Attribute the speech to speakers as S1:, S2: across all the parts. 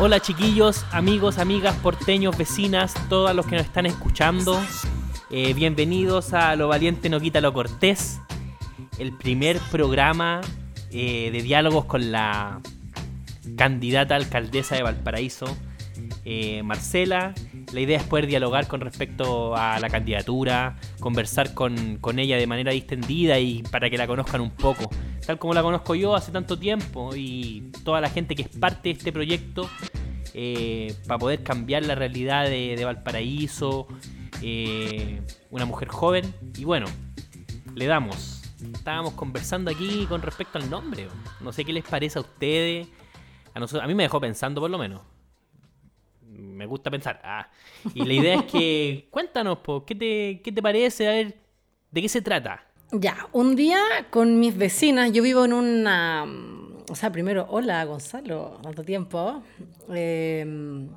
S1: Hola chiquillos, amigos, amigas, porteños, vecinas, todos los que nos están escuchando. Eh, bienvenidos a Lo Valiente No Quita Lo Cortés, el primer programa eh, de diálogos con la candidata alcaldesa de Valparaíso, eh, Marcela. La idea es poder dialogar con respecto a la candidatura, conversar con, con ella de manera distendida y para que la conozcan un poco tal como la conozco yo hace tanto tiempo y toda la gente que es parte de este proyecto eh, para poder cambiar la realidad de, Valparaíso, eh, una mujer joven y bueno, le damos. Estábamos conversando aquí con respecto al nombre. No sé qué les parece a ustedes. A, nosotros, a mí me dejó pensando por lo menos. Me gusta pensar. Ah. Y la idea es que cuéntanos, ¿qué, te, ¿qué te parece? A ver, ¿de qué se trata?
S2: Ya, un día con mis vecinas, yo vivo en una... O sea, primero, hola Gonzalo, tanto tiempo. Em,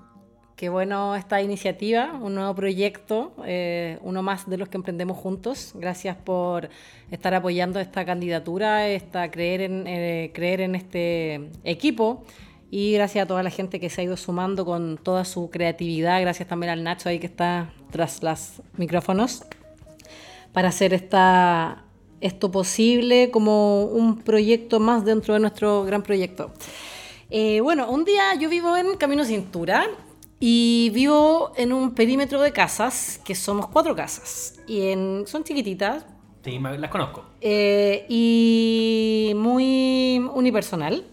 S2: qué bueno esta iniciativa, un nuevo proyecto, eh, uno más de los que emprendemos juntos. Gracias por estar apoyando esta candidatura, esta, creer, en, eh, creer en este equipo. Y gracias a toda la gente que se ha ido sumando con toda su creatividad. Gracias también al Nacho ahí que está tras los micrófonos para hacer esta esto posible como un proyecto más dentro de nuestro gran proyecto. Eh, bueno, un día yo vivo en Camino Cintura y vivo en un perímetro de casas, que somos cuatro casas, y en, son chiquititas.
S1: Sí, las conozco.
S2: Eh, y muy unipersonal.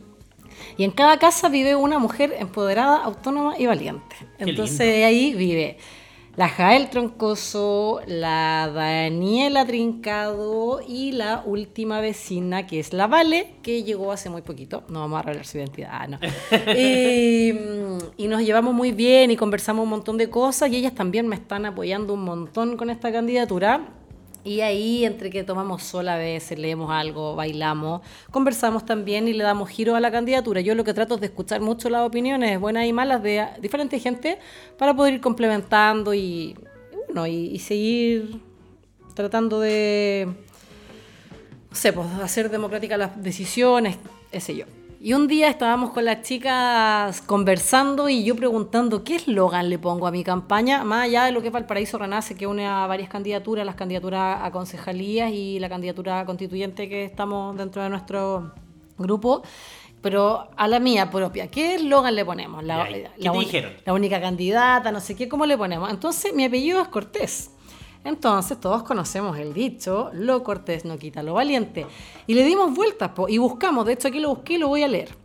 S2: Y en cada casa vive una mujer empoderada, autónoma y valiente. Entonces ahí vive la Jael Troncoso, la Daniela Trincado y la última vecina que es la Vale, que llegó hace muy poquito. No vamos a revelar su identidad, ah, no. y, nos llevamos muy bien y conversamos un montón de cosas y ellas también me están apoyando un montón con esta candidatura. Y ahí, entre que tomamos sol a veces, leemos algo, bailamos, conversamos también y le damos giro a la candidatura. Yo lo que trato es de escuchar mucho las opiniones buenas y malas de diferente gente para poder ir complementando y, bueno, y, seguir tratando de, no sé, pues, hacer democráticas las decisiones, ese yo. Y un día estábamos con las chicas conversando y yo preguntando qué eslogan le pongo a mi campaña, más allá de lo que es Valparaíso Renace, que une a varias candidaturas, las candidaturas a concejalías y la candidatura constituyente que estamos dentro de nuestro grupo pero a la mía propia, ¿qué eslogan le ponemos?
S1: La, ¿Qué te dijeron?
S2: La única candidata, no sé qué, ¿cómo le ponemos? Entonces, mi apellido es Cortés. Entonces todos conocemos el dicho, lo cortés no quita lo valiente. Y le dimos vueltas y buscamos, de hecho aquí lo busqué y lo voy a leer.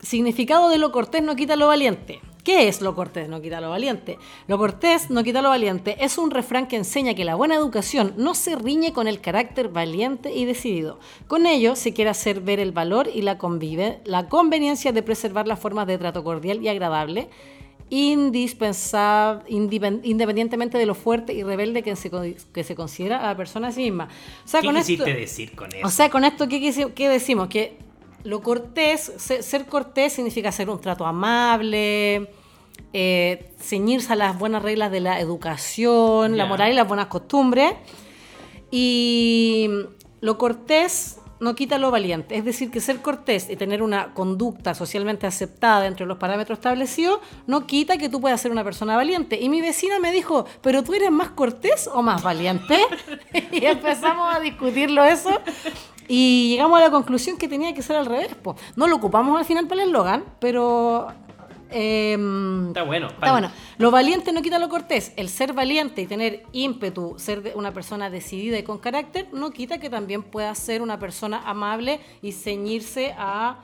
S2: Significado de lo cortés no quita lo valiente. ¿Qué es lo cortés no quita lo valiente? Lo cortés no quita lo valiente es un refrán que enseña que la buena educación no se riñe con el carácter valiente y decidido. Con ello se quiere hacer ver el valor y la, convive, la conveniencia de preservar las formas de trato cordial y agradable indispensable, independientemente de lo fuerte y rebelde que se, que se considera a la persona a sí misma.
S1: O sea, ¿Qué con quisiste decir con eso?
S2: O sea, con esto, ¿qué, qué decimos? Que lo cortés, ser, cortés significa hacer un trato amable, eh, ceñirse a las buenas reglas de la educación, la moral y las buenas costumbres. Y lo cortés no quita lo valiente. Es decir, que ser cortés y tener una conducta socialmente aceptada dentro de los parámetros establecidos no quita que tú puedas ser una persona valiente. Y mi vecina me dijo, ¿pero tú eres más cortés o más valiente? y empezamos a discutirlo eso. Y llegamos a la conclusión que tenía que ser al revés. No lo ocupamos al final para el eslogan, pero
S1: Em, está bueno.
S2: Está bueno. Lo valiente no quita lo cortés. El ser valiente y tener ímpetu, ser una persona decidida y con carácter, no quita que también pueda ser una persona amable y ceñirse a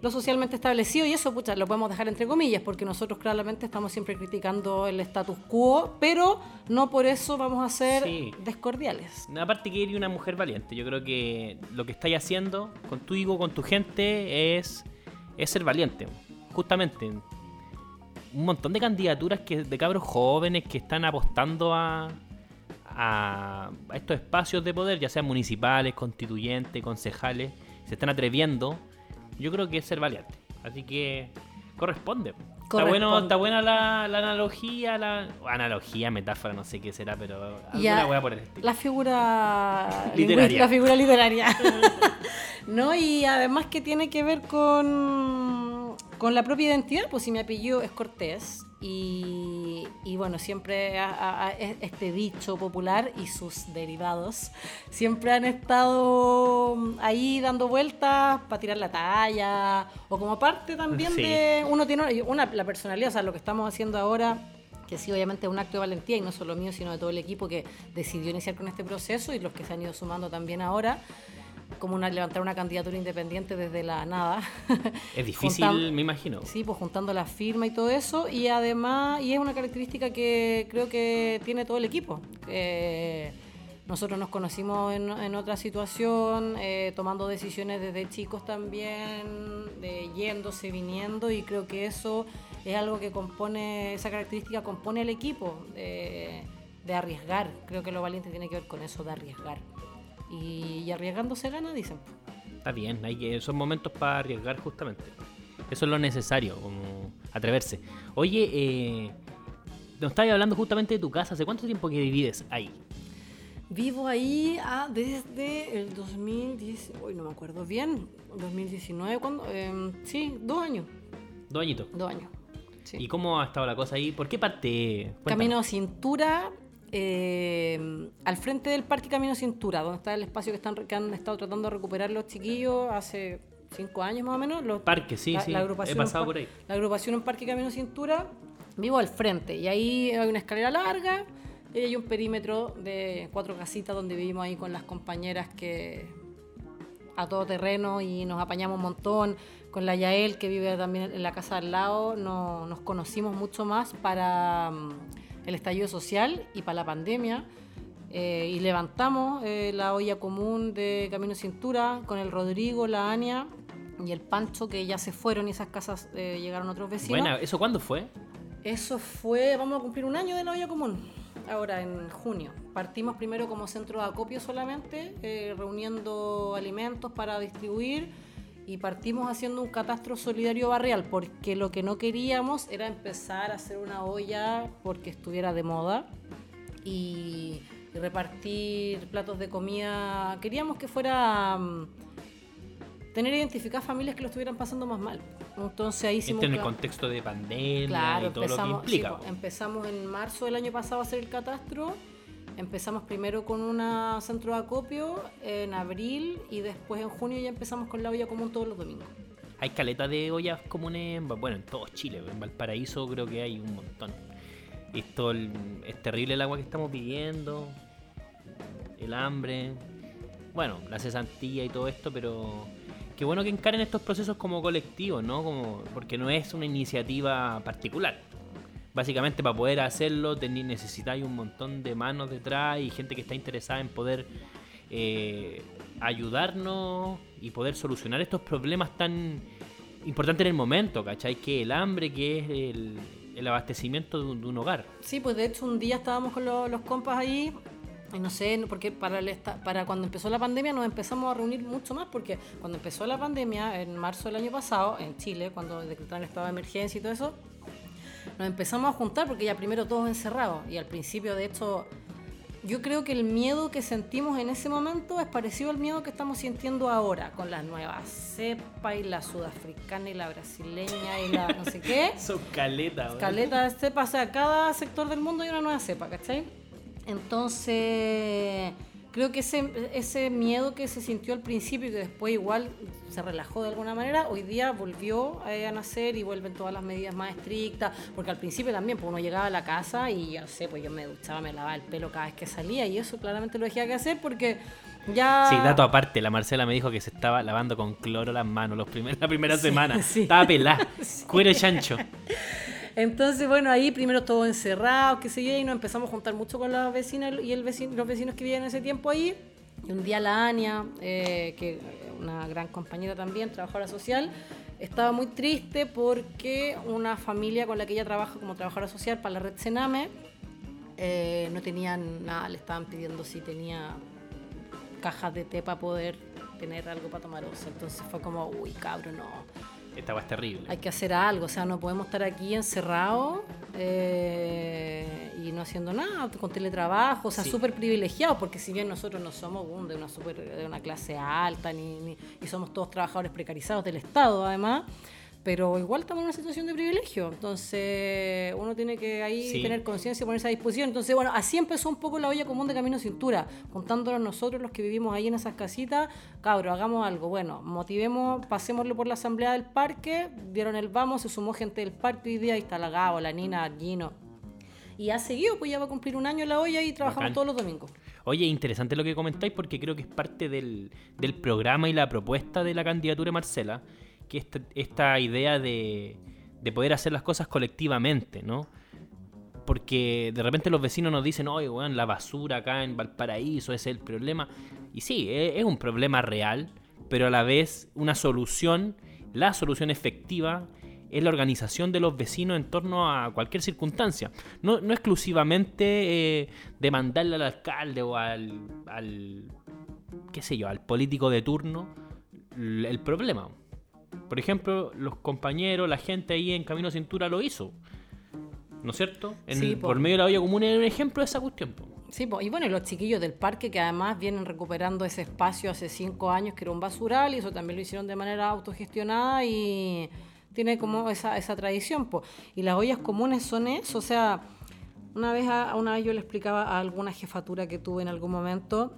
S2: lo socialmente establecido y eso pucha, lo podemos dejar entre comillas porque nosotros claramente estamos siempre criticando el status quo, pero no por eso vamos a ser descordiales.
S1: Aparte que eres una mujer valiente, yo creo que lo que estáis haciendo contigo, con tu gente, es, es ser valiente. Justamente, un montón de candidaturas que, de cabros jóvenes que están apostando a, a, estos espacios de poder, ya sean municipales, constituyentes, concejales, se están atreviendo. Yo creo que es ser valiente. Así que corresponde. Está, bueno, está buena la, analogía, la analogía, metáfora, no sé qué será, pero alguna voy a poner
S2: La figura literaria. La figura literaria. no, y además que tiene que ver con, con la propia identidad, pues si mi apellido es Cortés, y, bueno, siempre este dicho popular y sus derivados siempre han estado ahí dando vueltas para tirar la talla o como parte también de uno tiene una, la personalidad, o sea, lo que estamos haciendo ahora que sí obviamente es un acto de valentía y no solo mío, sino de todo el equipo que decidió iniciar con este proceso y los que se han ido sumando también ahora como una, levantar una candidatura independiente desde la nada.
S1: Es difícil, me imagino.
S2: Sí, pues juntando la firma y todo eso. Y además, y es una característica que creo que tiene todo el equipo. nosotros nos conocimos en, en otra situación, eh, tomando decisiones desde chicos también, de yéndose, viniendo, y creo que eso es algo que compone, esa característica compone el equipo, de, de arriesgar. Creo que lo valiente tiene que ver con eso, de arriesgar y, arriesgando se gana, dicen.
S1: Está bien, hay que, son momentos para arriesgar justamente. Eso es lo necesario, como atreverse. Oye, eh, nos estabas hablando justamente de tu casa. ¿Hace cuánto tiempo que vives ahí?
S2: Vivo ahí ah, desde el 2010, hoy no me acuerdo bien, 2019, cuando, em, sí, dos años.
S1: Dos añitos.
S2: Dos años.
S1: ¿Y cómo ha estado la cosa ahí? ¿Por qué parte?
S2: Camino Cintura eh, al frente del Parque Camino Cintura, donde está el espacio que, están, que han estado tratando de recuperar los chiquillos hace cinco años más o menos. Los,
S1: Parque, sí, sí, he pasado por ahí.
S2: La agrupación en Parque Camino Cintura, vivo al frente y ahí hay una escalera larga y hay un perímetro de cuatro casitas donde vivimos ahí con las compañeras que a todo terreno y nos apañamos un montón. Con la Yael, que vive también en la casa al lado, no, nos conocimos mucho más para el estallido social y para la pandemia. Eh, y levantamos eh, la olla común de Camino Cintura con el Rodrigo, la Ania y el Pancho, que ya se fueron y esas casas eh, llegaron otros vecinos.
S1: Bueno, ¿eso cuándo fue?
S2: Eso fue, vamos a cumplir un año de la olla común, ahora en junio. Partimos primero como centro de acopio solamente, reuniendo alimentos para distribuir y partimos haciendo un catastro solidario barrial porque lo que no queríamos era empezar a hacer una olla porque estuviera de moda y, repartir platos de comida. Queríamos que fuera mm, tener identificadas familias que lo estuvieran pasando más mal. Entonces ahí
S1: hicimos en el contexto de pandemia y todo lo que implica.
S2: Pues, empezamos en marzo del año pasado a hacer el catastro Empezamos primero con un centro de acopio en abril y después en junio ya empezamos con la olla común todos los domingos.
S1: Hay caletas de ollas comunes, bueno, en todo Chile, en Valparaíso creo que hay un montón. Esto es terrible el agua que estamos pidiendo, el hambre, bueno, la cesantía y todo esto, pero qué bueno que encaren estos procesos como colectivos, ¿no? Como, porque no es una iniciativa particular básicamente para poder hacerlo necesitáis un montón de manos detrás y gente que está interesada en poder eh, ayudarnos y poder solucionar estos problemas tan importantes en el momento, ¿cachai? Que el hambre, que es el, abastecimiento de un, hogar.
S2: Sí, pues de hecho un día estábamos con los compas ahí y no sé, porque para, el para cuando empezó la pandemia nos empezamos a reunir mucho más, porque cuando empezó la pandemia, en marzo del año pasado, en Chile, cuando decretaron el estado de emergencia y todo eso, nos empezamos a juntar porque ya primero todos encerrados y al principio de hecho yo creo que el miedo que sentimos en ese momento es parecido al miedo que estamos sintiendo ahora con las nuevas cepa y la sudafricana y la brasileña y la no sé qué.
S1: Son caletas.
S2: Caletas de cepa, o sea, cada sector del mundo hay una nueva cepa, ¿cachai? Entonces creo que ese, ese miedo que se sintió al principio y que después igual se relajó de alguna manera, hoy día volvió a nacer y vuelven todas las medidas más estrictas, porque al principio también, pues uno llegaba a la casa y yo no sé, pues yo me duchaba, me lavaba el pelo cada vez que salía y eso claramente lo dejé que hacer porque ya...
S1: Sí, dato aparte, la Marcela me dijo que se estaba lavando con cloro las manos los primer, la primera semana, estaba pelada, cuero chancho.
S2: Entonces, bueno, ahí primero todo encerrado, qué sé yo, y nos empezamos a juntar mucho con las vecinas y los vecinos que vivían en ese tiempo ahí. Y un día la Ania, eh, que una gran compañera también, trabajadora social, estaba muy triste porque una familia con la que ella trabaja como trabajadora social para la red Sename eh, no tenían nada, le estaban pidiendo si tenía cajas de té para poder tener algo para tomar once. Entonces fue como, uy, cabrón, no
S1: esta va es terrible.
S2: Hay que hacer algo, o sea, no podemos estar aquí encerrados eh, y no haciendo nada, con teletrabajo, o sea, súper privilegiados, porque si bien nosotros no somos de una super, de una clase alta ni, ni, y somos todos trabajadores precarizados del Estado, además, pero igual estamos en una situación de privilegio. Entonces, uno tiene que ahí tener conciencia y ponerse a disposición. Entonces, bueno, así empezó un poco la olla común de Camino Cintura, contándonos nosotros, los que vivimos ahí en esas casitas, cabros, hagamos algo. Bueno, motivemos, pasémoslo por la asamblea del parque, dieron el vamos, se sumó gente del parque hoy día, ahí está la Gabo, la Nina, Gino. Y ha seguido, pues ya va a cumplir un año la olla y trabajamos todos los domingos.
S1: Oye, interesante lo que comentáis porque creo que es parte del, del programa y la propuesta de la candidatura de Marcela que esta, idea de, poder hacer las cosas colectivamente, ¿no? Porque de repente los vecinos nos dicen, oye, weón, la basura acá en Valparaíso, es el problema. Y sí, e, es un problema real, pero a la vez una solución, la solución efectiva es la organización de los vecinos en torno a cualquier circunstancia. No, exclusivamente eh, demandarle al alcalde o al, al, qué sé yo, al político de turno el problema. Por ejemplo, los compañeros, la gente ahí en Camino Cintura lo hizo. ¿No es cierto? por medio de la olla común es un ejemplo de esa cuestión.
S2: Sí, y bueno, los chiquillos del parque que además vienen recuperando ese espacio hace cinco años que era un basural y eso también lo hicieron de manera autogestionada y tiene como esa, esa tradición. Y las ollas comunes son eso, o sea, una vez, a, una vez yo le explicaba a alguna jefatura que tuve en algún momento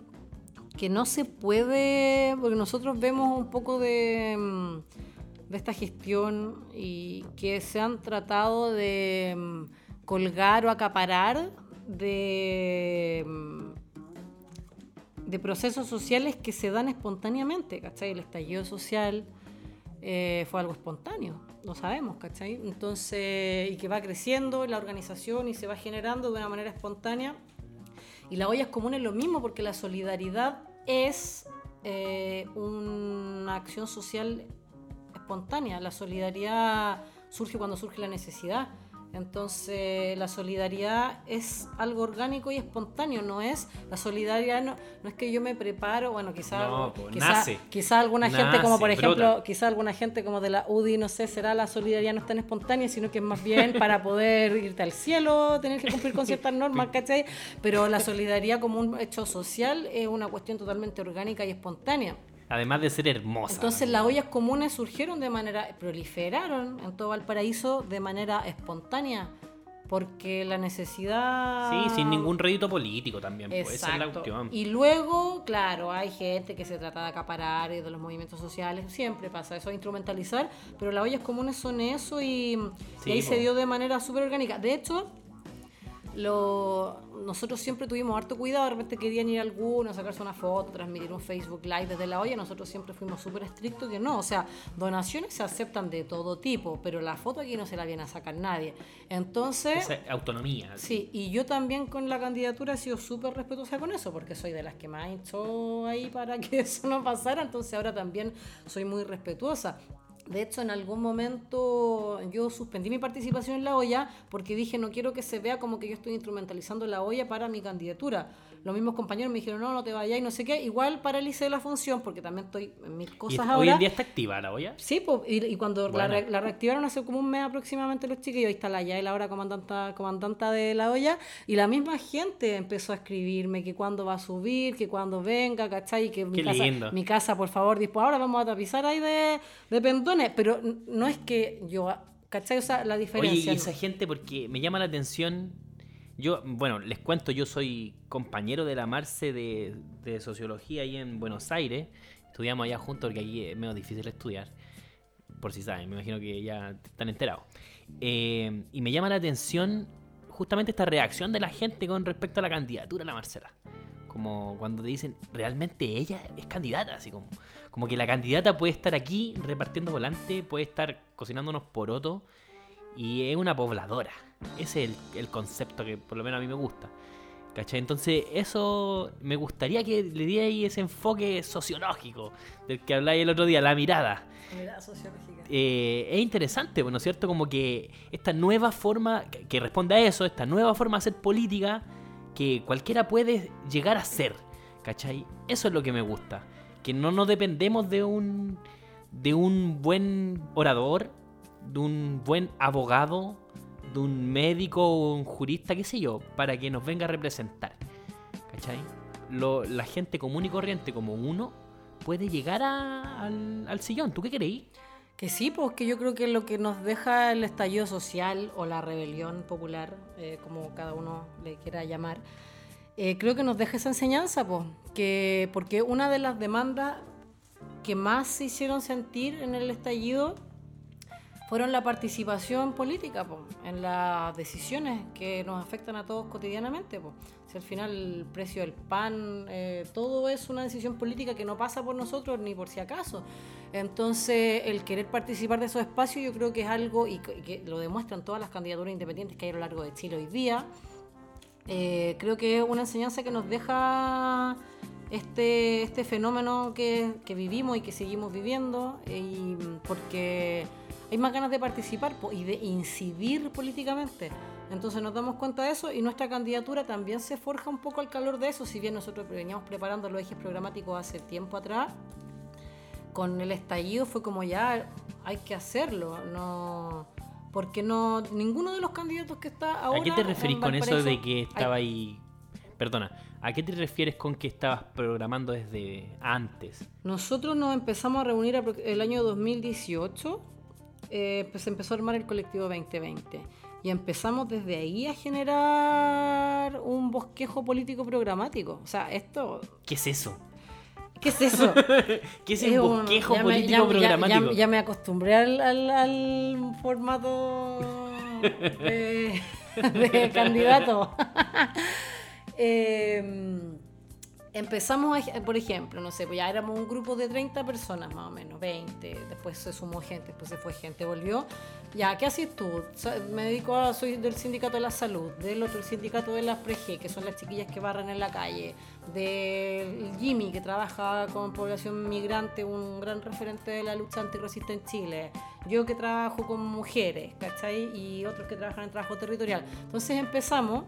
S2: que no se puede, porque nosotros vemos un poco de, mm, de esta gestión y que se han tratado de mm, colgar o acaparar de, mm, de procesos sociales que se dan espontáneamente, ¿cachai? El estallido social eh, fue algo espontáneo, lo sabemos, ¿cachai? Entonces, y que va creciendo la organización y se va generando de una manera espontánea. Y la olla es común es lo mismo, porque la solidaridad es eh, una acción social espontánea. La solidaridad surge cuando surge la necesidad. Entonces la solidaridad es algo orgánico y espontáneo, no es la solidaridad no, no es que yo me preparo, bueno quizás quizá, alguna gente como por ejemplo, quizá alguna gente como de la UDI, no sé, será la solidaridad no es tan espontánea, sino que es más bien para poder irte al cielo, tener que cumplir con ciertas normas, ¿cachai? Pero la solidaridad como un hecho social es una cuestión totalmente orgánica y espontánea
S1: además de ser hermosa.
S2: Entonces las ollas comunes surgieron de manera, proliferaron en todo Valparaíso de manera espontánea, porque la necesidad...
S1: Sí, sin ningún rédito político también, pues, esa es la cuestión.
S2: Y luego, claro, hay gente que se trata de acaparar y de los movimientos sociales, siempre pasa eso, instrumentalizar, pero las ollas comunes son eso y, ahí se dio de manera súper orgánica. De hecho, lo, nosotros siempre tuvimos harto cuidado, de repente querían ir algunos, sacarse una foto, transmitir un Facebook Live desde la olla, nosotros siempre fuimos súper estrictos que no, o sea, donaciones se aceptan de todo tipo, pero la foto aquí no se la viene a sacar nadie. Entonces...
S1: autonomía.
S2: Sí, y yo también con la candidatura he sido súper respetuosa con eso, porque soy de las que más he hecho ahí para que eso no pasara, entonces ahora también soy muy respetuosa. De hecho, en algún momento yo suspendí mi participación en la olla porque dije no quiero que se vea como que yo estoy instrumentalizando la olla para mi candidatura. Los mismos compañeros me dijeron no, no te vayas y no sé qué. Igual paralicé la función porque también estoy en mil cosas ahora. ¿Hoy
S1: en día está activa la olla?
S2: Sí, y, cuando la, reactivaron hace como un mes aproximadamente los chiquillos, ahí está la Yael ahora comandanta, comandanta de la olla y la misma gente empezó a escribirme que cuándo va a subir, que cuándo venga, ¿cachai? Que mi, casa, mi casa, por favor, dispone ahora vamos a tapizar ahí de, de pentones pero no es que yo, ¿cachai? O sea, la diferencia.
S1: Oye, esa gente, porque me llama la atención. Yo, bueno, les cuento, yo soy compañero de la Marce de, Sociología ahí en Buenos Aires. Estudiamos allá juntos porque aquí es medio difícil estudiar. Por si saben, me imagino que ya están enterados. Eh, y me llama la atención justamente esta reacción de la gente con respecto a la candidatura de la Marcela. Como cuando te dicen, realmente ella es candidata, así como, como que la candidata puede estar aquí repartiendo volante, puede estar cocinando unos porotos y es una pobladora. Ese es el, concepto que por lo menos a mí me gusta. ¿Cachai? Entonces, eso me gustaría que le diera ahí ese enfoque sociológico del que habláis el otro día, la mirada. mirada sociológica. Eh, es interesante, ¿no es cierto? Como que esta nueva forma, que, que responde a eso, esta nueva forma de hacer política que cualquiera puede llegar a ser. ¿Cachai? Eso es lo que me gusta. Que no nos dependemos de un de un buen orador, de un buen abogado, de un médico o un jurista, qué sé yo, para que nos venga a representar. ¿Cachai? Lo- la gente común y corriente como uno puede llegar a- al, al sillón. ¿Tú qué creí?
S2: Que sí, pues que yo creo que lo que nos deja el estallido social o la rebelión popular, eh, como cada uno le quiera llamar, eh, creo que nos deja esa enseñanza, pues, que porque una de las demandas que más se hicieron sentir en el estallido fueron la participación política, pues, en las decisiones que nos afectan a todos cotidianamente. Pues. Si al final el precio del pan, eh, todo es una decisión política que no pasa por nosotros ni por si acaso. Entonces, el querer participar de esos espacios yo creo que es algo, y que, lo demuestran todas las candidaturas independientes que hay a lo largo de Chile hoy día, eh, creo que es una enseñanza que nos deja este, este fenómeno que, que vivimos y que seguimos viviendo, y porque hay más ganas de participar y de incidir políticamente. Entonces nos damos cuenta de eso y nuestra candidatura también se forja un poco al calor de eso, si bien nosotros veníamos preparando los ejes programáticos hace tiempo atrás, con el estallido fue como ya hay que hacerlo, no porque no ninguno de los candidatos que está ahora
S1: ¿A qué te referís con eso de que estaba ahí? Perdona, ¿a qué te refieres con que estabas programando desde antes?
S2: Nosotros nos empezamos a reunir el año 2018, eh, pues se empezó a armar el colectivo 2020 y empezamos desde ahí a generar un bosquejo político programático. O sea, esto,
S1: ¿Qué es eso?
S2: ¿qué es eso?
S1: ¿Qué es el
S2: un-
S1: bosquejo político
S2: ya- ya-
S1: programático?
S2: Ya, ya me acostumbré al, al- al formato de, de candidato. Eh, empezamos, a- por ejemplo, no sé, pues ya éramos un grupo de 30 personas más o menos, 20, después se sumó gente, después se fue gente, volvió. Ya, ¿qué haces tú? Me dedico a, soy del sindicato de la salud, del otro el sindicato de las PRG, que son las chiquillas que barran en la calle, del Jimmy, que trabaja con población migrante, un gran referente de la lucha antirracista en Chile, yo que trabajo con mujeres, ¿cachai? Y otros que trabajan en trabajo territorial. Entonces empezamos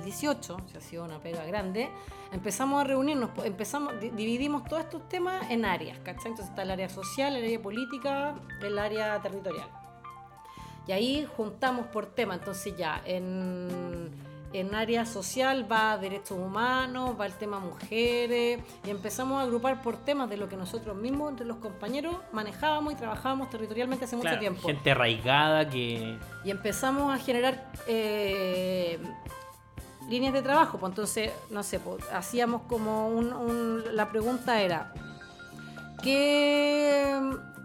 S2: 2018, se ha sido una pega grande, empezamos a reunirnos, empezamos, di- dividimos todos estos temas en áreas, ¿cachai? Entonces está el área social, el área política, el área territorial. Y ahí juntamos por tema, entonces ya, en, en área social va derechos humanos, va el tema mujeres, y empezamos a agrupar por temas de lo que nosotros mismos, entre los compañeros, manejábamos y trabajábamos territorialmente hace mucho tiempo.
S1: gente arraigada que...
S2: Y empezamos a generar eh, líneas de trabajo. Pues entonces, no sé, pues, hacíamos como un, La pregunta era: ¿qué,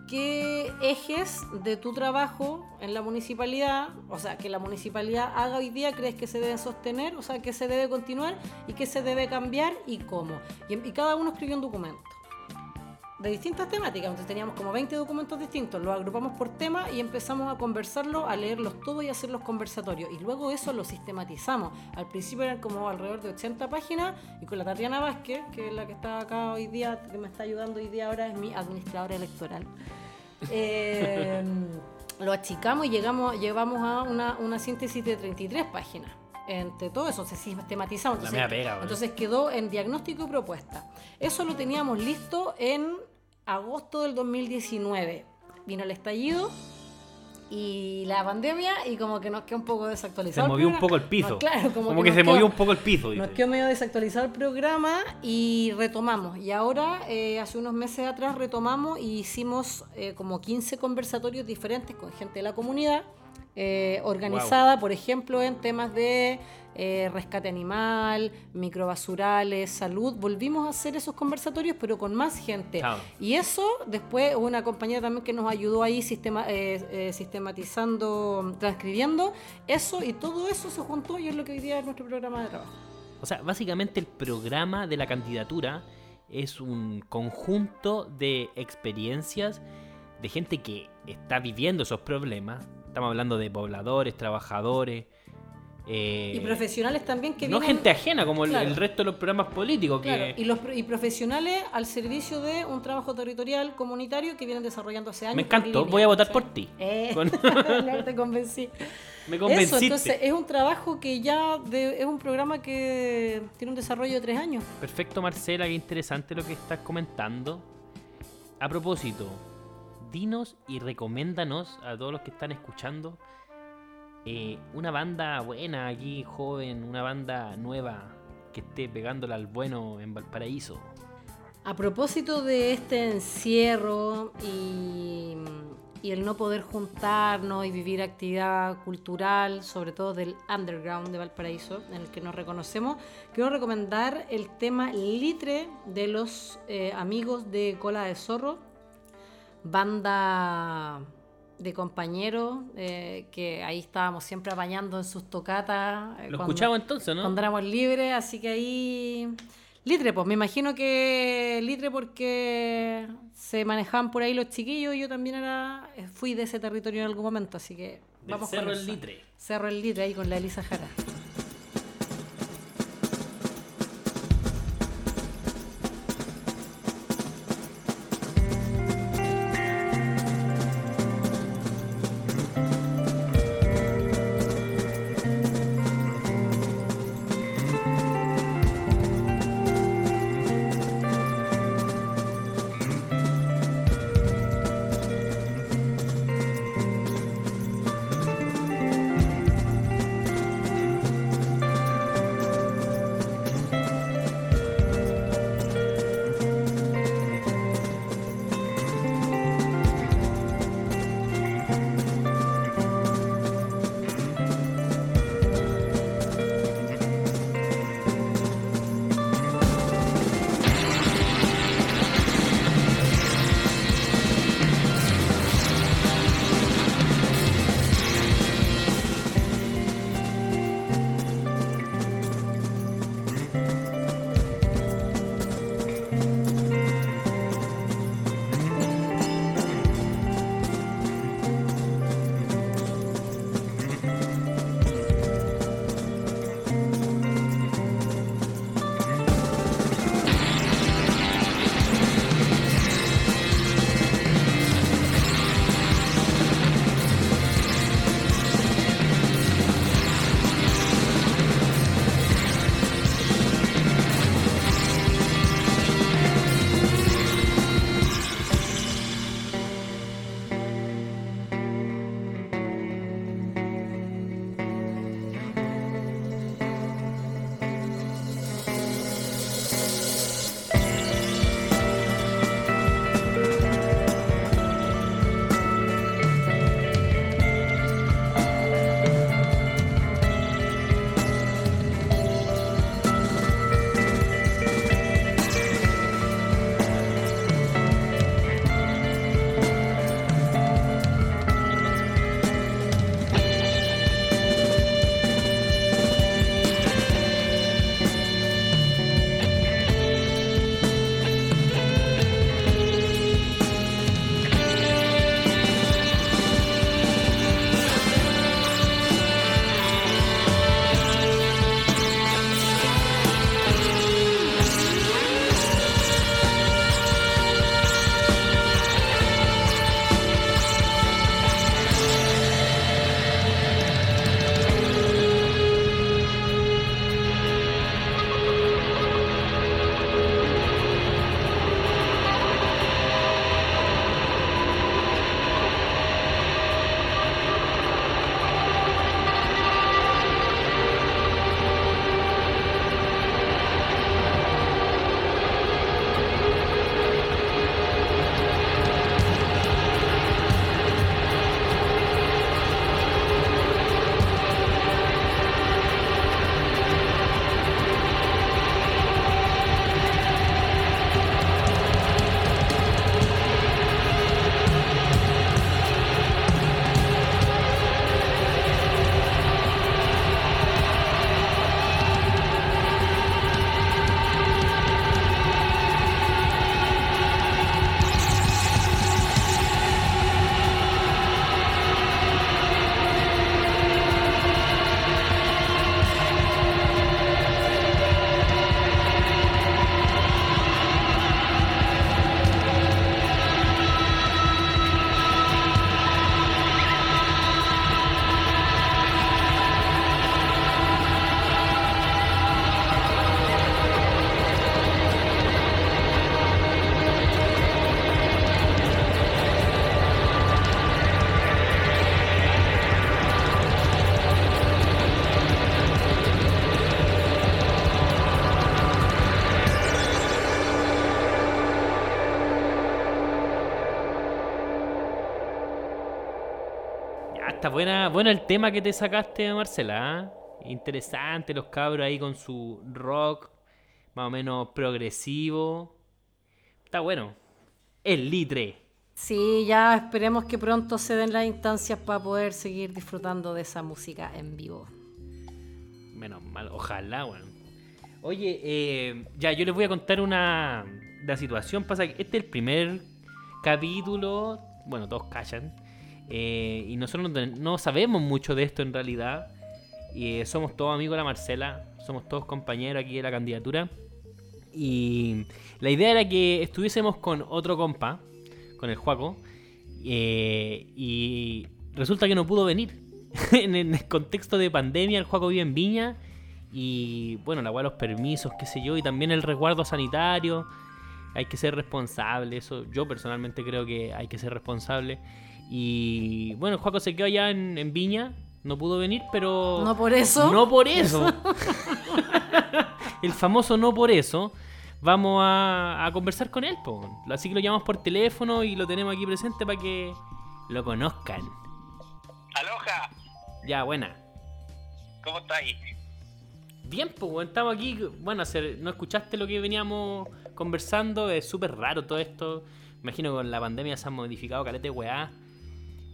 S2: ¿qué ejes de tu trabajo en la municipalidad, o sea, que la municipalidad haga hoy día, crees que se deben sostener, o sea, que se debe continuar y que se debe cambiar y cómo? Y, y cada uno escribió un documento de distintas temáticas. Entonces teníamos como 20 documentos distintos, los agrupamos por tema y empezamos a conversarlos, a leerlos todos y a hacer los conversatorios. Y luego eso lo sistematizamos. Al principio eran como alrededor de 80 páginas y con la Tatiana Vázquez, que es la que está acá hoy día, que me está ayudando hoy día ahora, es mi administradora electoral. Eh, lo achicamos y llegamos, llevamos a una, una síntesis de 33 páginas. Entre todo eso, se sistematizamos.
S1: Pega,
S2: entonces quedó en diagnóstico y propuesta. Eso lo teníamos listo en agosto del 2019. Vino el estallido y la pandemia y como que nos quedó un poco
S1: Se
S2: desactualizado. el
S1: movió un poco el piso.
S2: No, claro, como,
S1: como
S2: que,
S1: que,
S2: nos
S1: se
S2: quedó-
S1: movió un poco el piso.
S2: Nos
S1: dice.
S2: quedó medio desactualizado el programa y retomamos. Y ahora, eh, hace unos meses atrás, retomamos y hicimos eh, como 15 conversatorios diferentes con gente de la comunidad, eh, organizada, por ejemplo, en temas de eh, rescate animal, microbasurales, salud. Volvimos a hacer esos conversatorios, pero con más gente.
S1: Claro.
S2: Y eso, después hubo una compañera también que nos ayudó ahí sistema, eh, sistematizando, transcribiendo. Eso y todo eso se juntó y es lo que hoy día es nuestro programa de trabajo.
S1: O sea, básicamente el programa de la candidatura es un conjunto de experiencias de gente que está viviendo esos problemas. Estamos hablando de pobladores, trabajadores. eh,
S2: Y profesionales también que
S1: no
S2: vienen...
S1: gente ajena como el-
S2: Claro.
S1: el resto de los programas políticos.
S2: Claro,
S1: que
S2: y, los, y profesionales al servicio de un trabajo territorial comunitario que vienen desarrollando hace años.
S1: Me encantó, voy a votar por ti.
S2: Eh,
S1: Con-
S2: te convencí.
S1: Me
S2: Eso,
S1: convenciste.
S2: entonces es un trabajo que ya de- es un programa que tiene un desarrollo de tres años.
S1: Perfecto, Marcela, qué interesante lo que estás comentando. A propósito, dinos y recomiéndanos a todos los que están escuchando eh, una banda buena aquí, joven, una banda nueva que esté pegándola al bueno en Valparaíso.
S2: A propósito de este encierro y, y, el no poder juntarnos y vivir actividad cultural, sobre todo del underground de Valparaíso, en el que nos reconocemos, quiero recomendar el tema Litre de los eh, amigos de Cola de Zorro, banda de compañeros eh, que ahí estábamos siempre apañando en sus tocatas.
S1: eh, Lo escuchamos entonces, ¿no?
S2: Cuando éramos libres, así que ahí. Litre, pues me imagino que Litre porque se manejaban por ahí los chiquillos y yo también era fui de ese territorio en algún momento, así que
S1: Del
S2: vamos
S1: Cerro
S2: con
S1: El. Litre.
S2: Cerro el Litre ahí con la Elisa Jara.
S1: Está buena, bueno el tema que te sacaste, Marcela. ¿ah? Interesante, los cabros ahí con su rock, más o menos progresivo. Está bueno. El litre.
S2: Sí, ya esperemos que pronto se den las instancias para poder seguir disfrutando de esa música en vivo.
S1: Menos mal, ojalá, bueno. Oye, eh, ya yo les voy a contar una la situación. Pasa que este es el primer capítulo, bueno, todos callan, eh, y nosotros no, sabemos mucho de esto en realidad. Eh, somos todos amigos de la Marcela, somos todos compañeros aquí de la candidatura. Y la idea era que estuviésemos con otro compa, con el Juaco, eh, y resulta que no pudo venir. en el contexto de pandemia, el Juaco vive en Viña, y bueno, la los permisos, qué sé yo, y también el resguardo sanitario. Hay que ser responsable, eso yo personalmente creo que hay que ser responsable. Y bueno, el Juaco se quedó allá en, Viña, no pudo venir, pero...
S2: No por eso.
S1: No por eso. el famoso no por eso vamos a, conversar con él. Así que lo llamamos por teléfono y lo tenemos aquí presente para que lo conozcan.
S3: Aloha.
S1: Ya, buena.
S3: ¿Cómo estáis?
S1: Bien, pues estamos aquí. Bueno, no escuchaste lo que veníamos conversando. Es súper raro todo esto. Imagino que con la pandemia se han modificado calete weá.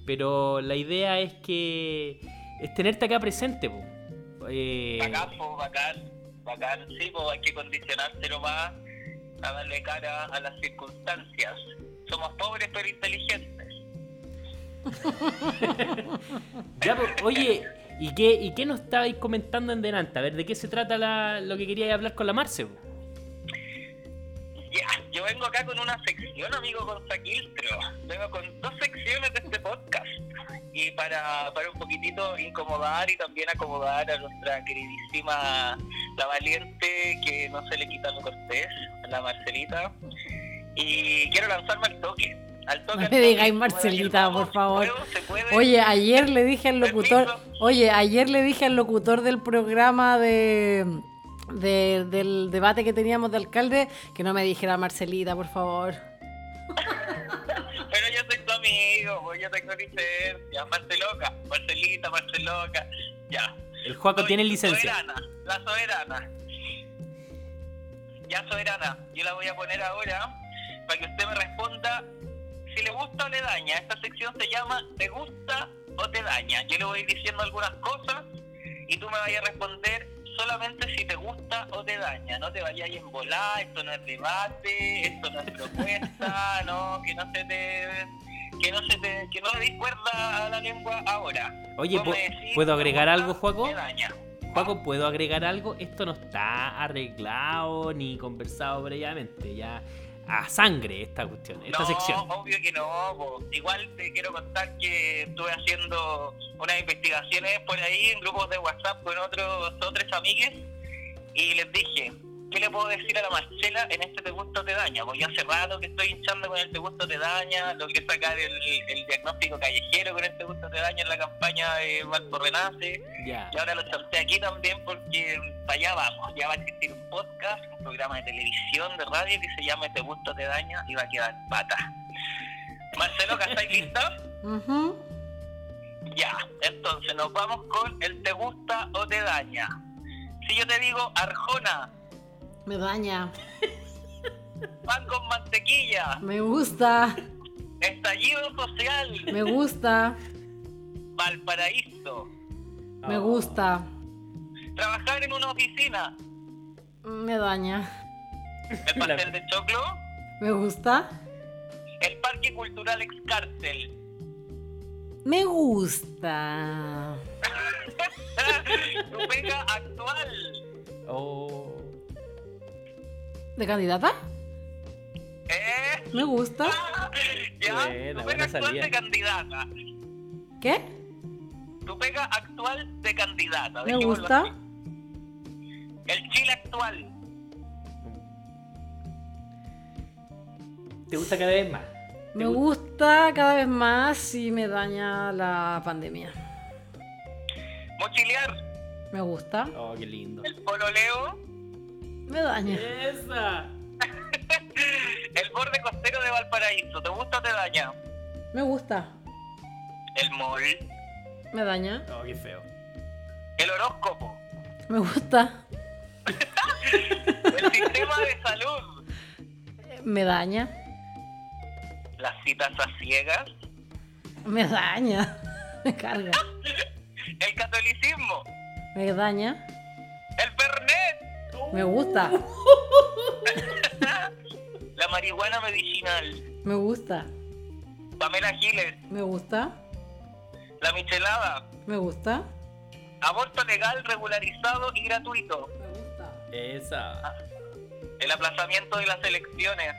S1: Pero la idea es que. es tenerte acá presente, pues.
S3: Eh... Bacán, pues, bacán. Bacán, sí, pues hay que condicionarse nomás a darle cara a las circunstancias. Somos pobres pero inteligentes.
S1: ya, pues, oye, ¿y qué, ¿y qué nos estabais comentando en delante? A ver, ¿de qué se trata la, lo que queríais hablar con la Marce?
S3: Ya, yo vengo acá con una sección, amigo, con Saquiltro. Vengo con dos secciones de este podcast y para, para un poquitito incomodar y también acomodar a nuestra queridísima la valiente que no se le quita lo cortés, la Marcelita. Y quiero lanzarme al toque. Al toque
S2: no me digáis Marcelita, por favor. Oye, ayer le dije al locutor, oye, ayer le dije al locutor del programa de, de, del debate que teníamos de alcalde que no me dijera Marcelita, por favor.
S3: Pero yo soy tu amigo, pues yo tengo licencia. Marceloca, Marcelita, Marceloca, ya.
S1: El Juaco tiene licencia.
S3: Soberana, la soberana. Ya soberana, yo la voy a poner ahora para que usted me responda si le gusta o le daña. Esta sección se llama ¿Te gusta o te daña? Yo le voy diciendo algunas cosas y tú me vayas a responder solamente si te gusta o te daña. No te vayas a embolar, esto no es debate, esto no es propuesta, no, que no se te que no se te, que no le discuerda a la lengua ahora.
S1: Oye, ¿puedo agregar algo, Juaco? Juaco, ¿puedo agregar algo? Esto no está arreglado ni conversado previamente, ya a sangre esta cuestión, esta
S3: no,
S1: sección.
S3: obvio que no. Igual te quiero contar que estuve haciendo unas investigaciones por ahí en grupos de WhatsApp con otros otros amigues y les dije, ¿qué le puedo decir a la Marcela en este Te Gusto Te Daña? Porque hace rato que estoy hinchando con el Te Gusto Te Daña, logré sacar el, el diagnóstico callejero con el Te Gusto Te Daña en la campaña de Valpo Renace. Y ahora lo chanté aquí también porque para allá vamos. Ya va a existir un podcast, un programa de televisión, de radio que se llama Te Gusto Te Daña y va a quedar pata. Marcelo, ¿estáis lista? Ya, entonces nos vamos con el Te Gusta o Te Daña. Si yo te digo Arjona,
S2: me daña.
S3: Pan con mantequilla.
S2: Me gusta.
S3: Estallido social.
S2: Me gusta.
S3: Valparaíso.
S2: Me gusta.
S3: Trabajar en una oficina.
S2: Me daña.
S3: El pastel de choclo.
S2: Me gusta.
S3: El Parque Cultural Excárcel.
S2: Me gusta.
S3: tu pega actual.
S1: Oh.
S2: ¿De candidata?
S3: ¿Eh?
S2: Me gusta.
S3: ya, tu pega actual de candidata.
S2: ¿Qué?
S3: Tu pega actual de candidata.
S2: Me gusta.
S3: El Chile actual.
S1: ¿Te gusta cada vez más?
S2: Me gusta cada vez más y me daña la pandemia.
S3: Mochilear.
S2: Me gusta.
S1: Oh, qué lindo.
S3: El pololeo.
S2: Me daña.
S1: Esa.
S3: el borde costero de Valparaíso. ¿Te gusta o te daña?
S2: Me gusta.
S3: El mall.
S2: Me daña.
S1: Oh, qué feo.
S3: El horóscopo.
S2: Me gusta.
S3: El sistema de salud.
S2: Me daña.
S3: Las citas a ciegas.
S2: Me daña. Me carga.
S3: El catolicismo.
S2: Me daña.
S3: El pernet.
S2: Me gusta.
S3: La marihuana medicinal.
S2: Me gusta.
S3: Pamela Giles.
S2: Me gusta.
S3: La michelada.
S2: Me gusta.
S3: Aborto legal, regularizado y gratuito.
S1: Esa.
S3: El aplazamiento de las elecciones.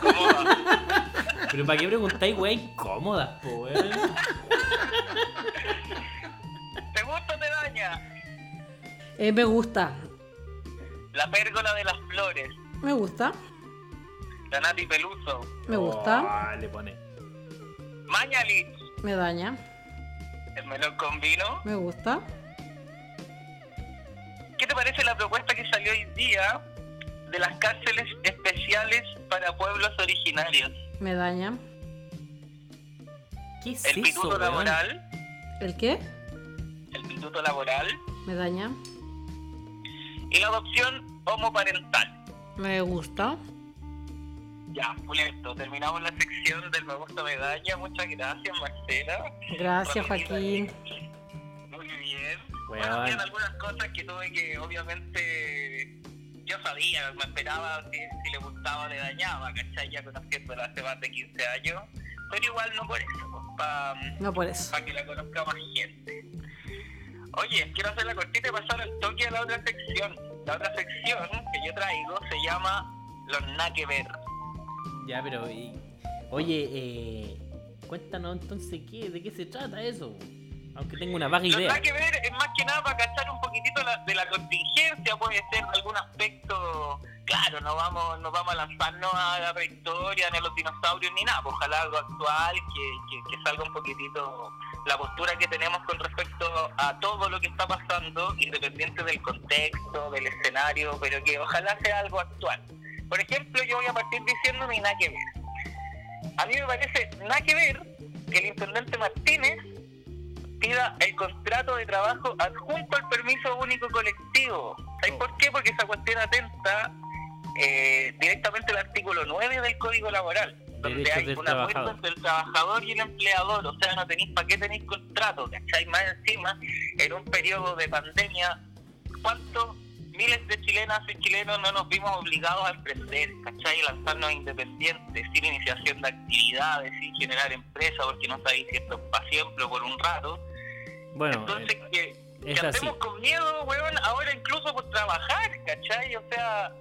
S3: ¿Cómo va?
S1: Pero ¿para qué preguntáis, weá, incómodas, po?
S3: ¿Te gusta o te daña?
S2: eh, me gusta.
S3: La pérgola de las flores.
S2: Me gusta.
S3: La Nati Peluso.
S2: Me gusta.
S1: Oh, le pone.
S3: Mañalich.
S2: Me daña.
S3: El melón con vino.
S2: Me gusta.
S3: ¿Qué te parece la propuesta que salió hoy día de las cárceles especiales para pueblos originarios?
S2: Me daña.
S1: ¿Qué es
S3: El pituto laboral.
S2: ¿El qué?
S3: El pituto laboral.
S2: Me daña.
S3: Y la adopción homoparental.
S2: Me gusta.
S3: Ya, Pulento, terminamos la sección del Me Gusta Medalla. Muchas gracias, Marcela.
S2: Gracias. Joaquín.
S3: Muy bien.
S1: Weón.
S3: Bueno, habían algunas cosas que tuve que, obviamente, yo sabía, me esperaba si, si le gustaba, le dañaba, ¿cachai? Ya conociéndola hace más de 15 años. Pero igual no por eso, para
S2: No eso.
S3: que la conozca más gente. Oye, quiero hacer la cortita y pasar al toque a la otra sección. La otra sección que yo traigo se llama Los Na que ver.
S1: Ya, pero. y- Oye, eh. Cuéntanos entonces qué, de qué se trata eso. Aunque tengo una vaga
S3: Lo que
S1: idea.
S3: hay que ver es más que nada para cachar un poquitito la- de la contingencia, puede ser algún aspecto, claro, no vamos no vamos a lanzarnos a la prehistoria, ni a los dinosaurios, ni nada, pues ojalá algo actual, que, que, que salga un poquitito la postura que tenemos con respecto a todo lo que está pasando, independiente del contexto, del escenario, pero que ojalá sea algo actual. Por ejemplo, yo voy a partir diciendo ni nada que ver. A mí me parece nada que ver que el intendente Martínez pida el contrato de trabajo adjunto al permiso único colectivo. ¿Sabes por qué? Porque esa cuestión atenta eh, directamente al artículo 9 del Código Laboral, donde
S1: Derechos
S3: hay un acuerdo entre el trabajador y el empleador, o sea, no tenéis para qué tenéis contrato, ¿cachai? Más encima, en un periodo de pandemia, ¿cuántos miles de chilenas y chilenos no nos vimos obligados a emprender, ¿cachai? Lanzarnos independientes, sin iniciación de actividades, sin generar empresa, porque no sabéis si esto es para siempre o por un rato.
S1: Bueno,
S3: Entonces,
S1: eh,
S3: que,
S1: así.
S3: andemos con miedo, weón, ahora incluso por trabajar, ¿cachai? O sea,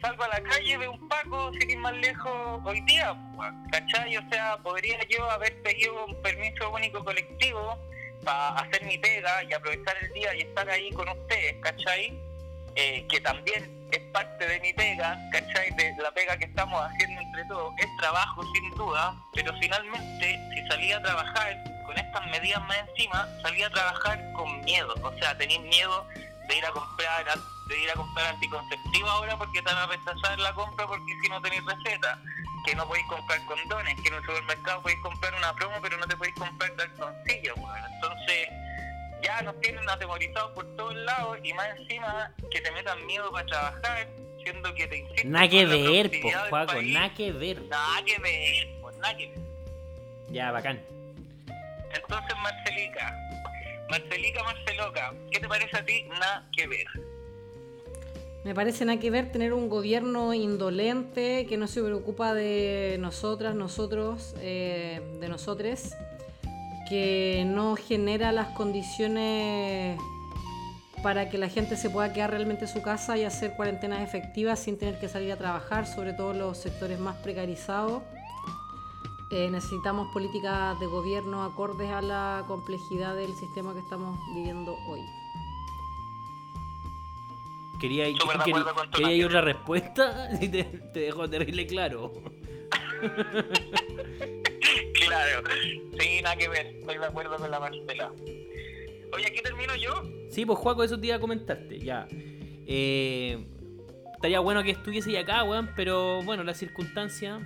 S3: salgo a la calle, veo un Paco, sin ir más lejos hoy día, ¿cachai? O sea, podría yo haber pedido un permiso único colectivo para hacer mi pega y aprovechar el día y estar ahí con ustedes, ¿cachai? Eh, que también es parte de mi pega, ¿cachai? De la pega que estamos haciendo entre todos, es trabajo sin duda, pero finalmente si salía a trabajar con estas medidas más encima, salía a trabajar con miedo, o sea, tenéis miedo de ir a comprar de ir a comprar anticonceptivo ahora porque te van a rechazar la compra porque si no tenéis receta, que no podéis comprar condones, que en el supermercado podéis comprar una promo pero no te podéis comprar calzoncillos, bueno, entonces ya nos tienen atemorizados por todos lados y más encima que te metan miedo para trabajar, siendo que te insisten
S1: nada que ver, pues,
S3: del
S1: Juaco, nada que ver.
S3: Nada que ver, pues nada que ver.
S1: Ya, bacán.
S3: Entonces, Marcelica, Marcelica, Marceloca, ¿qué te parece a ti? Nada que ver.
S2: Me parece nada que ver tener un gobierno indolente que no se preocupa de nosotras, nosotros, eh, de nosotres, que no genera las condiciones para que la gente se pueda quedar realmente en su casa y hacer cuarentenas efectivas sin tener que salir a trabajar, sobre todo los sectores más precarizados. Eh, necesitamos políticas de gobierno acordes a la complejidad del sistema que estamos viviendo hoy.
S1: Quería,
S3: de
S1: quería, quería ir otra respuesta y te, te dejó terrible claro.
S3: Claro, sí, nada que ver, estoy de acuerdo con la Marcela. Oye, aquí termino yo.
S1: Sí, pues Juaco, eso te iba a comentarte, ya. Eh, estaría bueno que estuviese acá, weón, pero bueno, las circunstancias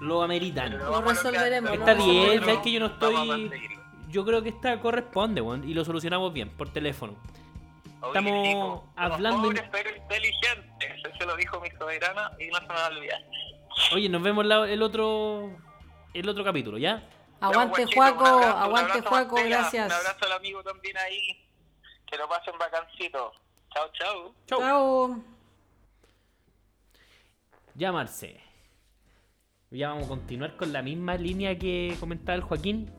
S1: lo ameritan.
S2: Lo resolveremos,
S1: Está bien, sabes que yo no estoy. Yo creo que esta corresponde, weón, y lo solucionamos bien, por teléfono.
S3: Oye,
S1: Estamos hablando
S3: Somos pobres pero inteligentes. Eso lo dijo mi soberana y no se me va a olvidar.
S1: Oye, nos vemos la- el otro el otro capítulo, ¿ya?
S2: Aguante, Juaco, aguante, Juaco, gracias.
S3: Un abrazo al amigo también ahí. Que lo pasen bacancito. Chao, chao.
S1: Chau.
S2: Chao.
S1: Ya, Marce. Ya vamos a continuar con la misma línea que comentaba el Joaquín.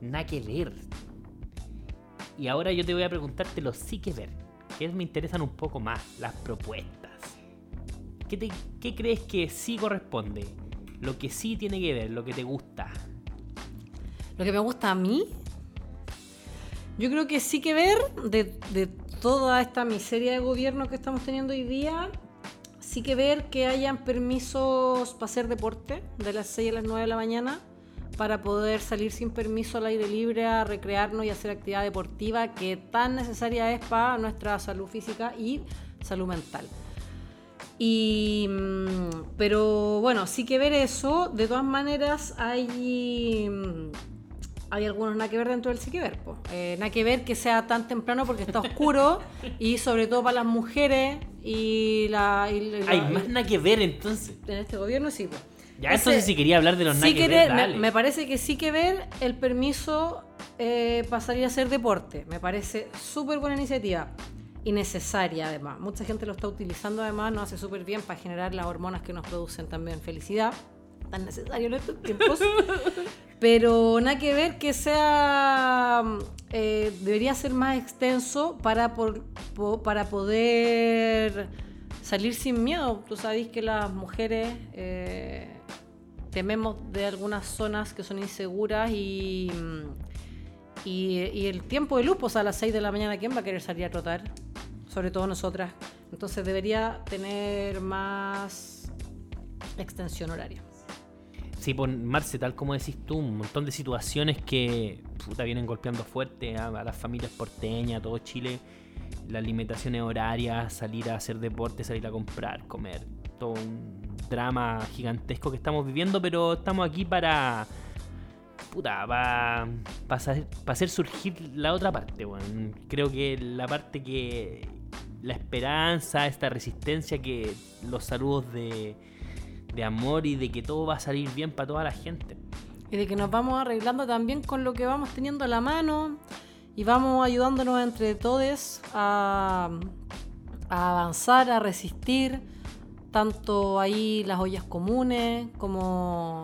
S1: Nada que ver. Y ahora yo te voy a preguntarte los sí que ver. Que me interesan un poco más, las propuestas. ¿Qué, te- qué crees que sí corresponde? Lo que sí tiene que ver, lo que te gusta.
S2: Lo que me gusta a mí, yo creo que sí que ver de, toda esta miseria de gobierno que estamos teniendo hoy día, sí que ver que hayan permisos para hacer deporte de las 6 a las 9 de la mañana para poder salir sin permiso al aire libre a recrearnos y hacer actividad deportiva que tan necesaria es para nuestra salud física y salud mental. Y, mm, pero bueno, sí que ver eso. De todas maneras, hay, mm, hay algunos nada que ver dentro del sí que ver. Eh, nada que ver que sea tan temprano porque está oscuro y sobre todo para las mujeres y la... y la-
S1: Hay más nada que ver entonces.
S2: en este gobierno sí. po.
S1: Ya, entonces si quería hablar de los
S2: sí
S1: nada que
S2: que
S1: ver,
S2: me, me parece que sí que ver el permiso eh, salir a hacer deporte. Me parece súper buena iniciativa y necesaria además. Mucha gente lo está utilizando además, nos hace súper bien para generar las hormonas que nos producen también felicidad. Tan necesario en estos tiempos. Pero nada que ver que sea. eh, debería ser más extenso para, por- po- para poder salir sin miedo. Tú sabes que las mujeres eh, tememos de algunas zonas que son inseguras y. y, y el tiempo de luz, pues a las 6 de la mañana, ¿quién va a querer salir a trotar? Sobre todo nosotras. Entonces debería tener más extensión horaria.
S1: Sí, por Marce, tal como decís tú, un montón de situaciones que puta, vienen golpeando fuerte a, las familias porteñas, a todo Chile. Las limitaciones horarias, salir a hacer deporte, salir a comprar, comer. Todo un drama gigantesco que estamos viviendo, pero estamos aquí para. Puta, para hacer surgir la otra parte, weón. Creo que la parte que. La esperanza, esta resistencia que los saludos de, de amor y de que todo va a salir bien para toda la gente.
S2: Y de que nos vamos arreglando también con lo que vamos teniendo a la mano y vamos ayudándonos entre todos a, a avanzar, a resistir, tanto ahí las ollas comunes como,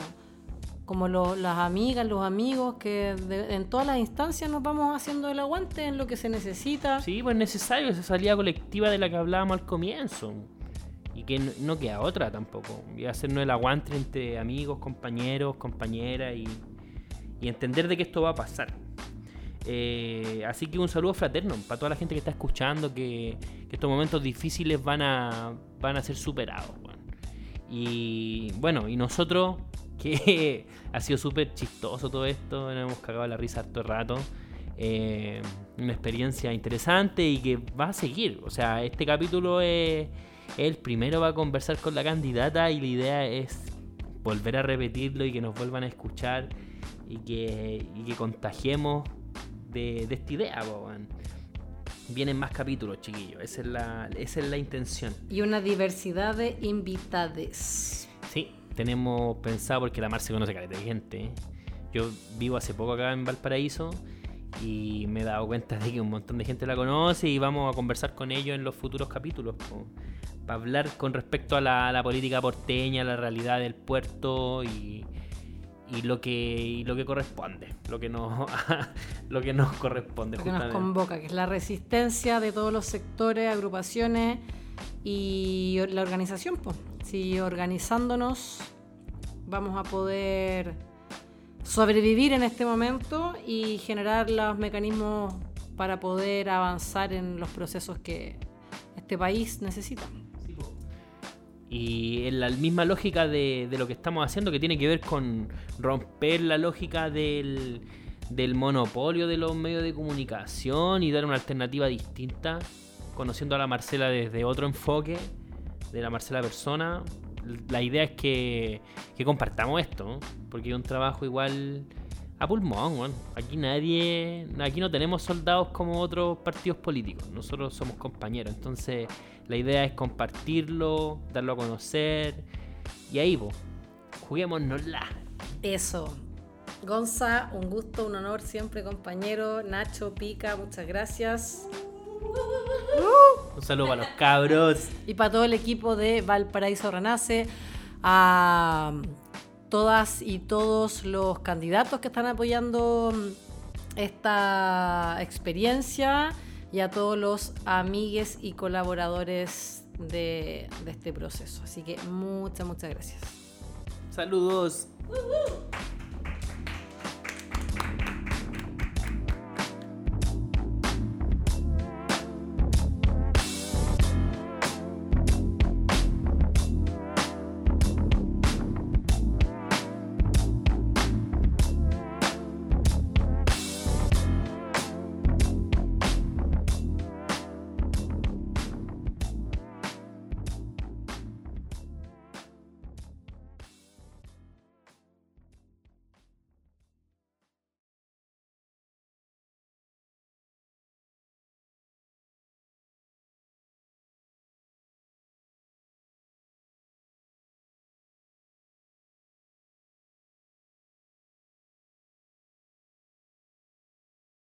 S2: como lo- las amigas, los amigos, que de- en todas las instancias nos vamos haciendo el aguante en lo que se necesita.
S1: Sí, pues es necesario esa salida colectiva de la que hablábamos al comienzo. Y que no, queda otra tampoco. Y hacernos el aguante entre amigos, compañeros, compañeras y, y entender de que esto va a pasar. Eh, así que un saludo fraterno para toda la gente que está escuchando, que, que estos momentos difíciles van a, van a ser superados. Y bueno, y nosotros, que ha sido súper chistoso todo esto, nos hemos cagado la risa harto rato. Eh, una experiencia interesante y que va a seguir. O sea, este capítulo es, el primero, va a conversar con la candidata y la idea es volver a repetirlo y que nos vuelvan a escuchar y que, y que contagiemos de, de esta idea. weón. Vienen más capítulos, chiquillos. Esa es la, esa es la intención.
S2: Y una diversidad de invitades.
S1: Tenemos pensado, porque la Mar se conoce caleta de gente. ¿eh? Yo vivo hace poco acá en Valparaíso y me he dado cuenta de que un montón de gente la conoce y vamos a conversar con ellos en los futuros capítulos. Para hablar con respecto a la, la política porteña, la realidad del puerto y, y lo que y lo que corresponde, lo que nos, lo que nos corresponde.
S2: Lo que nos
S1: justamente.
S2: convoca, que es la resistencia de todos los sectores, agrupaciones y la organización. Pues. Si organizándonos vamos a poder sobrevivir en este momento y generar los mecanismos para poder avanzar en los procesos que este país necesita.
S1: Y en la misma lógica de, de lo que estamos haciendo, que tiene que ver con romper la lógica del, del monopolio de los medios de comunicación y dar una alternativa distinta, conociendo a la Marcela desde otro enfoque, de la Marcela persona, la idea es que, que compartamos esto, porque es un trabajo igual a pulmón, weón. Aquí nadie, aquí no tenemos soldados como otros partidos políticos, nosotros somos compañeros, entonces la idea es compartirlo, darlo a conocer y ahí, vos, juguémonosla.
S2: Eso. Gonza, un gusto, un honor siempre, compañero. Nacho, Pica, muchas gracias.
S1: Un saludo para los cabros.
S2: Y para todo el equipo de Valparaíso Renace, a todas y todos los candidatos que están apoyando esta experiencia y a todos los amigues y colaboradores de, de este proceso. Así que muchas, muchas gracias.
S1: Saludos.